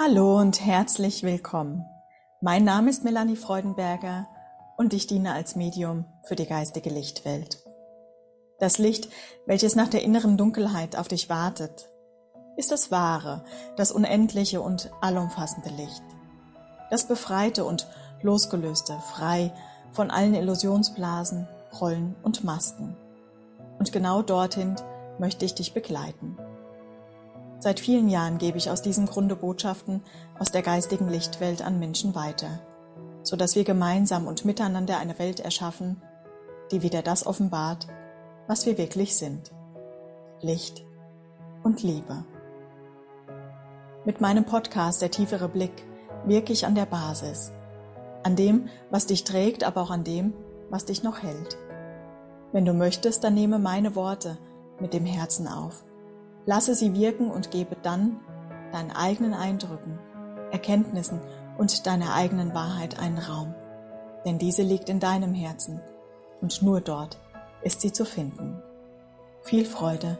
Hallo und herzlich willkommen. Mein Name ist Melanie Freudenberger und ich diene als Medium für die geistige Lichtwelt. Das Licht, welches nach der inneren Dunkelheit auf dich wartet, ist das wahre, das unendliche und allumfassende Licht. Das befreite und losgelöste, frei von allen Illusionsblasen, Rollen und Masken. Und genau dorthin möchte ich dich begleiten. Seit vielen Jahren gebe ich aus diesem Grunde Botschaften aus der geistigen Lichtwelt an Menschen weiter, so dass wir gemeinsam und miteinander eine Welt erschaffen, die wieder das offenbart, was wir wirklich sind. Licht und Liebe. Mit meinem Podcast Der tiefere Blick wirke ich an der Basis, an dem, was dich trägt, aber auch an dem, was dich noch hält. Wenn du möchtest, dann nehme meine Worte mit dem Herzen auf Lasse sie wirken und gebe dann deinen eigenen Eindrücken, Erkenntnissen und deiner eigenen Wahrheit einen Raum. Denn diese liegt in deinem Herzen und nur dort ist sie zu finden. Viel Freude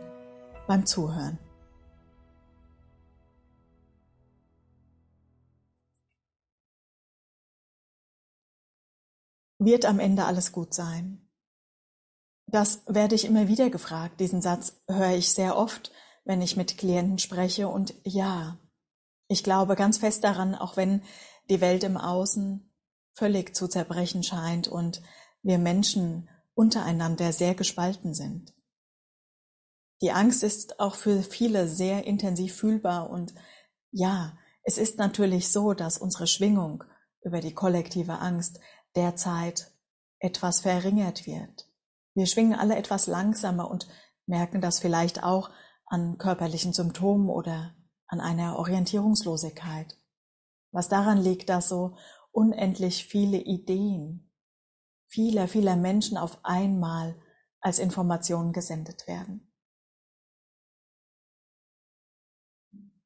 beim Zuhören. Wird am Ende alles gut sein? Das werde ich immer wieder gefragt. Diesen Satz höre ich sehr oft wenn ich mit Klienten spreche. Und ja, ich glaube ganz fest daran, auch wenn die Welt im Außen völlig zu zerbrechen scheint und wir Menschen untereinander sehr gespalten sind. Die Angst ist auch für viele sehr intensiv fühlbar und ja, es ist natürlich so, dass unsere Schwingung über die kollektive Angst derzeit etwas verringert wird. Wir schwingen alle etwas langsamer und merken das vielleicht auch an körperlichen Symptomen oder an einer Orientierungslosigkeit. Was daran liegt, dass so unendlich viele Ideen vieler, vieler Menschen auf einmal als Informationen gesendet werden.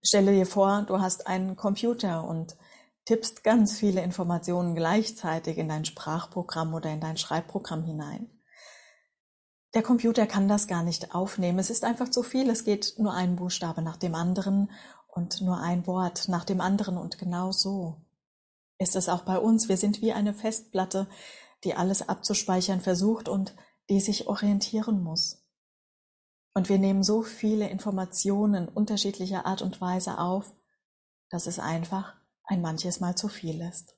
Stelle dir vor, du hast einen Computer und tippst ganz viele Informationen gleichzeitig in dein Sprachprogramm oder in dein Schreibprogramm hinein. Der Computer kann das gar nicht aufnehmen. Es ist einfach zu viel. Es geht nur ein Buchstabe nach dem anderen und nur ein Wort nach dem anderen. Und genau so ist es auch bei uns. Wir sind wie eine Festplatte, die alles abzuspeichern versucht und die sich orientieren muss. Und wir nehmen so viele Informationen unterschiedlicher Art und Weise auf, dass es einfach ein manches Mal zu viel ist.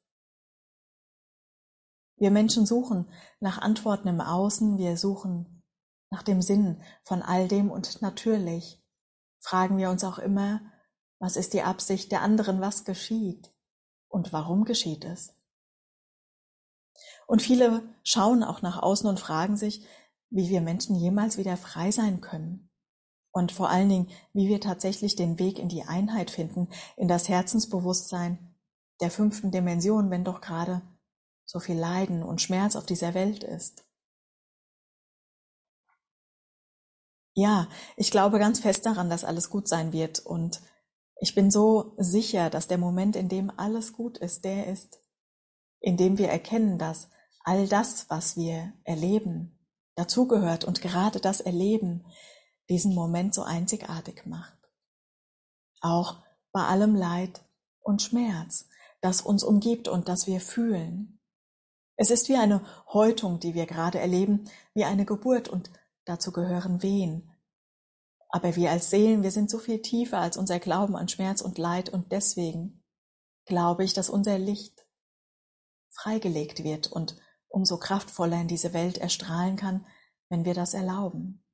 Wir Menschen suchen nach Antworten im Außen, wir suchen nach dem Sinn von all dem und natürlich fragen wir uns auch immer, was ist die Absicht der anderen, was geschieht und warum geschieht es? Und viele schauen auch nach außen und fragen sich, wie wir Menschen jemals wieder frei sein können. Und vor allen Dingen, wie wir tatsächlich den Weg in die Einheit finden, in das Herzensbewusstsein der fünften Dimension, wenn doch gerade so viel Leiden und Schmerz auf dieser Welt ist. Ja, ich glaube ganz fest daran, dass alles gut sein wird und ich bin so sicher, dass der Moment, in dem alles gut ist, der ist, in dem wir erkennen, dass all das, was wir erleben, dazugehört und gerade das Erleben diesen Moment so einzigartig macht. Auch bei allem Leid und Schmerz, das uns umgibt und das wir fühlen. Es ist wie eine Häutung, die wir gerade erleben, wie eine Geburt und Dazu gehören Wehen. Aber wir als Seelen, wir sind so viel tiefer als unser Glauben an Schmerz und Leid und deswegen glaube ich, dass unser Licht freigelegt wird und umso kraftvoller in diese Welt erstrahlen kann, wenn wir das erlauben.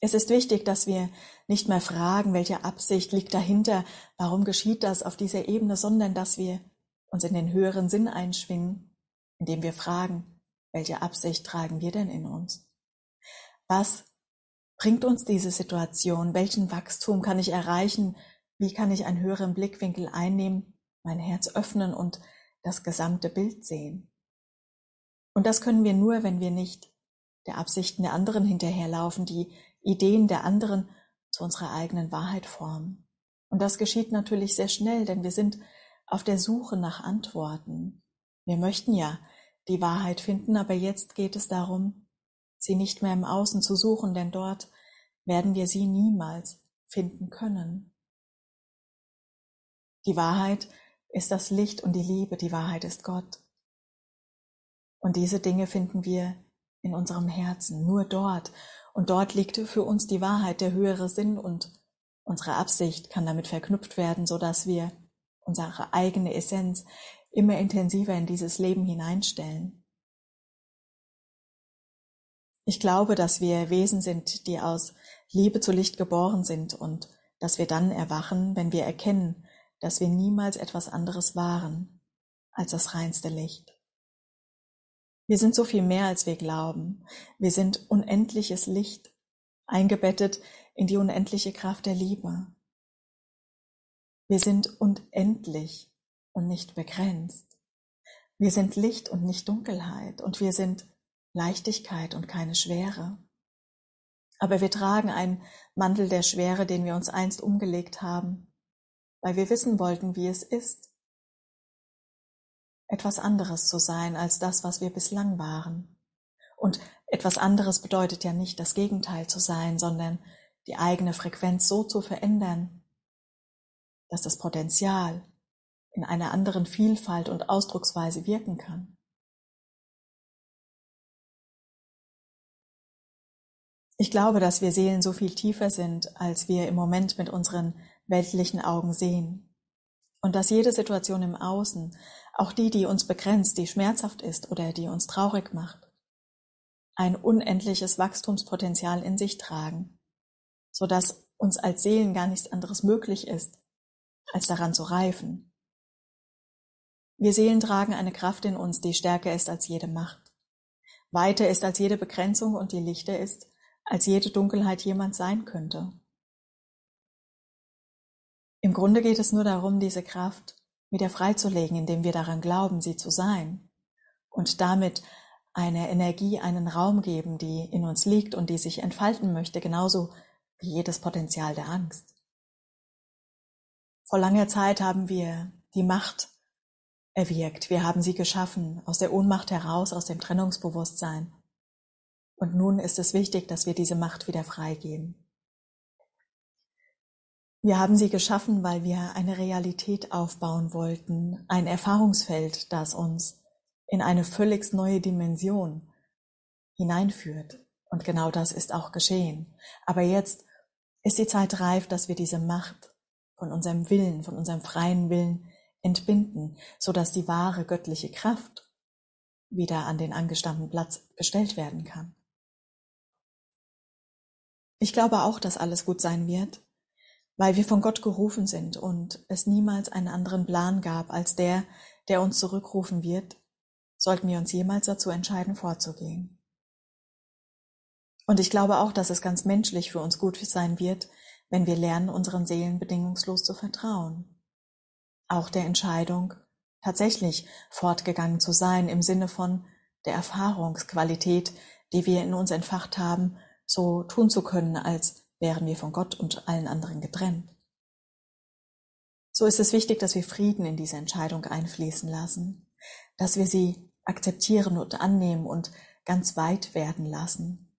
Es ist wichtig, dass wir nicht mehr fragen, welche Absicht liegt dahinter, warum geschieht das auf dieser Ebene, sondern dass wir uns in den höheren Sinn einschwingen indem wir fragen, welche Absicht tragen wir denn in uns? Was bringt uns diese Situation? Welchen Wachstum kann ich erreichen? Wie kann ich einen höheren Blickwinkel einnehmen, mein Herz öffnen und das gesamte Bild sehen? Und das können wir nur, wenn wir nicht der Absichten der anderen hinterherlaufen, die Ideen der anderen zu unserer eigenen Wahrheit formen. Und das geschieht natürlich sehr schnell, denn wir sind auf der Suche nach Antworten. Wir möchten ja die Wahrheit finden, aber jetzt geht es darum, sie nicht mehr im Außen zu suchen, denn dort werden wir sie niemals finden können. Die Wahrheit ist das Licht und die Liebe, die Wahrheit ist Gott. Und diese Dinge finden wir in unserem Herzen, nur dort. Und dort liegt für uns die Wahrheit, der höhere Sinn und unsere Absicht kann damit verknüpft werden, so dass wir unsere eigene Essenz immer intensiver in dieses Leben hineinstellen. Ich glaube, dass wir Wesen sind, die aus Liebe zu Licht geboren sind und dass wir dann erwachen, wenn wir erkennen, dass wir niemals etwas anderes waren als das reinste Licht. Wir sind so viel mehr, als wir glauben. Wir sind unendliches Licht, eingebettet in die unendliche Kraft der Liebe. Wir sind unendlich und nicht begrenzt. Wir sind Licht und nicht Dunkelheit und wir sind Leichtigkeit und keine Schwere. Aber wir tragen einen Mantel der Schwere, den wir uns einst umgelegt haben, weil wir wissen wollten, wie es ist, etwas anderes zu sein als das, was wir bislang waren. Und etwas anderes bedeutet ja nicht das Gegenteil zu sein, sondern die eigene Frequenz so zu verändern, dass das Potenzial in einer anderen Vielfalt und Ausdrucksweise wirken kann. Ich glaube, dass wir Seelen so viel tiefer sind, als wir im Moment mit unseren weltlichen Augen sehen. Und dass jede Situation im Außen, auch die, die uns begrenzt, die schmerzhaft ist oder die uns traurig macht, ein unendliches Wachstumspotenzial in sich tragen, so dass uns als Seelen gar nichts anderes möglich ist, als daran zu reifen. Wir Seelen tragen eine Kraft in uns, die stärker ist als jede Macht, weiter ist als jede Begrenzung und die lichter ist, als jede Dunkelheit jemand sein könnte. Im Grunde geht es nur darum, diese Kraft wieder freizulegen, indem wir daran glauben, sie zu sein und damit eine Energie, einen Raum geben, die in uns liegt und die sich entfalten möchte, genauso wie jedes Potenzial der Angst. Vor langer Zeit haben wir die Macht erwirkt, wir haben sie geschaffen, aus der Ohnmacht heraus, aus dem Trennungsbewusstsein. Und nun ist es wichtig, dass wir diese Macht wieder freigeben. Wir haben sie geschaffen, weil wir eine Realität aufbauen wollten, ein Erfahrungsfeld, das uns in eine völlig neue Dimension hineinführt. Und genau das ist auch geschehen. Aber jetzt ist die Zeit reif, dass wir diese Macht von unserem Willen, von unserem freien Willen entbinden, so dass die wahre göttliche Kraft wieder an den angestammten Platz gestellt werden kann. Ich glaube auch, dass alles gut sein wird, weil wir von Gott gerufen sind und es niemals einen anderen Plan gab als der, der uns zurückrufen wird, sollten wir uns jemals dazu entscheiden, vorzugehen. Und ich glaube auch, dass es ganz menschlich für uns gut sein wird, wenn wir lernen, unseren Seelen bedingungslos zu vertrauen. Auch der Entscheidung, tatsächlich fortgegangen zu sein im Sinne von der Erfahrungsqualität, die wir in uns entfacht haben so tun zu können, als wären wir von Gott und allen anderen getrennt. So ist es wichtig, dass wir Frieden in diese Entscheidung einfließen lassen, dass wir sie akzeptieren und annehmen und ganz weit werden lassen.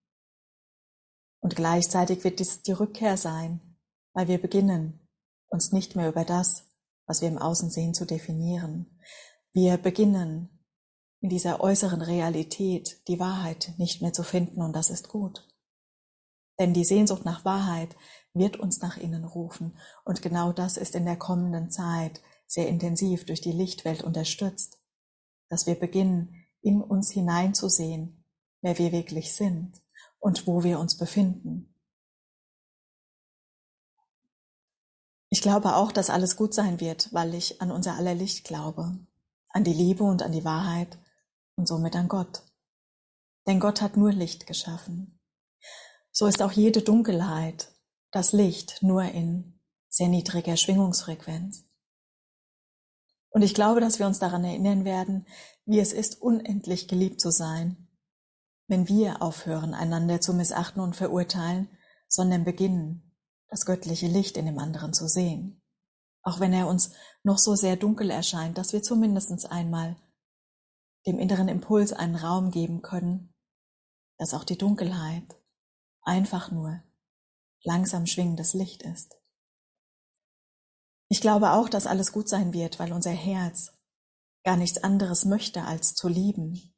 Und gleichzeitig wird dies die Rückkehr sein, weil wir beginnen, uns nicht mehr über das, was wir im Außen sehen, zu definieren. Wir beginnen, in dieser äußeren Realität die Wahrheit nicht mehr zu finden und das ist gut. Denn die Sehnsucht nach Wahrheit wird uns nach innen rufen. Und genau das ist in der kommenden Zeit sehr intensiv durch die Lichtwelt unterstützt, dass wir beginnen, in uns hineinzusehen, wer wir wirklich sind und wo wir uns befinden. Ich glaube auch, dass alles gut sein wird, weil ich an unser aller Licht glaube, an die Liebe und an die Wahrheit und somit an Gott. Denn Gott hat nur Licht geschaffen so ist auch jede Dunkelheit das Licht nur in sehr niedriger Schwingungsfrequenz. Und ich glaube, dass wir uns daran erinnern werden, wie es ist, unendlich geliebt zu sein, wenn wir aufhören, einander zu missachten und verurteilen, sondern beginnen, das göttliche Licht in dem anderen zu sehen. Auch wenn er uns noch so sehr dunkel erscheint, dass wir zumindest einmal dem inneren Impuls einen Raum geben können, dass auch die Dunkelheit einfach nur langsam schwingendes Licht ist. Ich glaube auch, dass alles gut sein wird, weil unser Herz gar nichts anderes möchte, als zu lieben.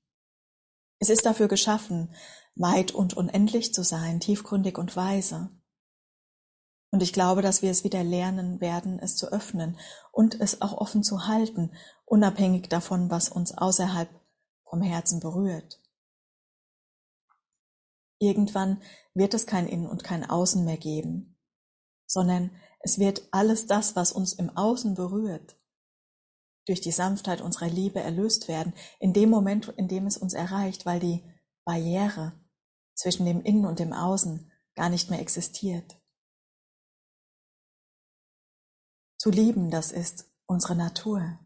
Es ist dafür geschaffen, weit und unendlich zu sein, tiefgründig und weise. Und ich glaube, dass wir es wieder lernen werden, es zu öffnen und es auch offen zu halten, unabhängig davon, was uns außerhalb vom Herzen berührt. Irgendwann wird es kein Innen und kein Außen mehr geben, sondern es wird alles das, was uns im Außen berührt, durch die Sanftheit unserer Liebe erlöst werden, in dem Moment, in dem es uns erreicht, weil die Barriere zwischen dem Innen und dem Außen gar nicht mehr existiert. Zu lieben, das ist unsere Natur.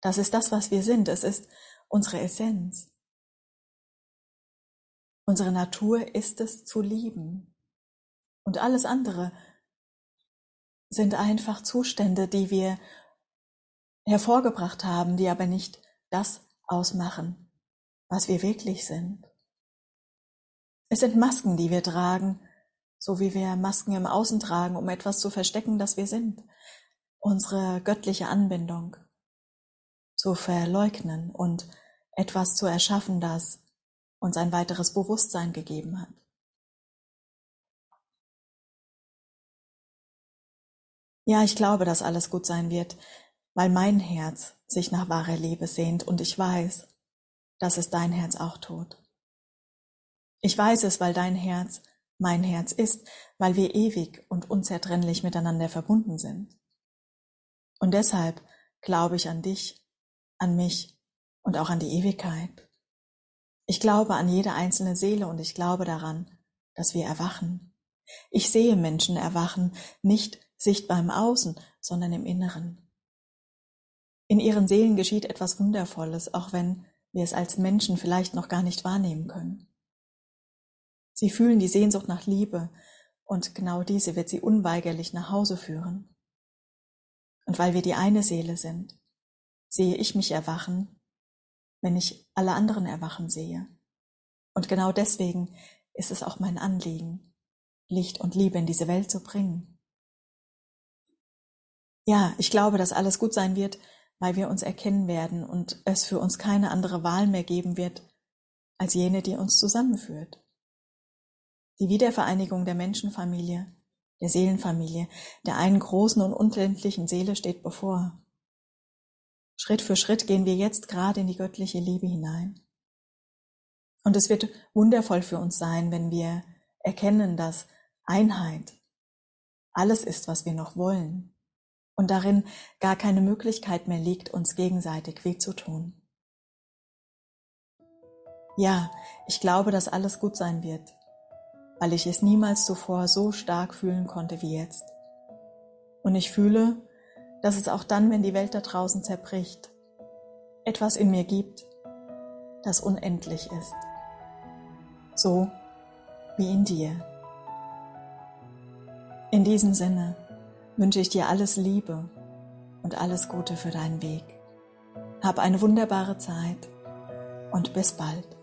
Das ist das, was wir sind. Es ist unsere Essenz. Unsere Natur ist es zu lieben. Und alles andere sind einfach Zustände, die wir hervorgebracht haben, die aber nicht das ausmachen, was wir wirklich sind. Es sind Masken, die wir tragen, so wie wir Masken im Außen tragen, um etwas zu verstecken, das wir sind. Unsere göttliche Anbindung zu verleugnen und etwas zu erschaffen, das uns ein weiteres Bewusstsein gegeben hat. Ja, ich glaube, dass alles gut sein wird, weil mein Herz sich nach wahrer Liebe sehnt und ich weiß, dass es dein Herz auch tut. Ich weiß es, weil dein Herz mein Herz ist, weil wir ewig und unzertrennlich miteinander verbunden sind. Und deshalb glaube ich an dich, an mich und auch an die Ewigkeit. Ich glaube an jede einzelne Seele und ich glaube daran, dass wir erwachen. Ich sehe Menschen erwachen, nicht sichtbar im Außen, sondern im Inneren. In ihren Seelen geschieht etwas Wundervolles, auch wenn wir es als Menschen vielleicht noch gar nicht wahrnehmen können. Sie fühlen die Sehnsucht nach Liebe und genau diese wird sie unweigerlich nach Hause führen. Und weil wir die eine Seele sind, sehe ich mich erwachen, wenn ich alle anderen erwachen sehe. Und genau deswegen ist es auch mein Anliegen, Licht und Liebe in diese Welt zu bringen. Ja, ich glaube, dass alles gut sein wird, weil wir uns erkennen werden und es für uns keine andere Wahl mehr geben wird, als jene, die uns zusammenführt. Die Wiedervereinigung der Menschenfamilie, der Seelenfamilie, der einen großen und unendlichen Seele steht bevor. Schritt für Schritt gehen wir jetzt gerade in die göttliche Liebe hinein. Und es wird wundervoll für uns sein, wenn wir erkennen, dass Einheit alles ist, was wir noch wollen, und darin gar keine Möglichkeit mehr liegt, uns gegenseitig weh zu tun. Ja, ich glaube, dass alles gut sein wird, weil ich es niemals zuvor so stark fühlen konnte wie jetzt. Und ich fühle, dass es auch dann, wenn die Welt da draußen zerbricht, etwas in mir gibt, das unendlich ist. So wie in dir. In diesem Sinne wünsche ich dir alles Liebe und alles Gute für deinen Weg. Hab eine wunderbare Zeit und bis bald.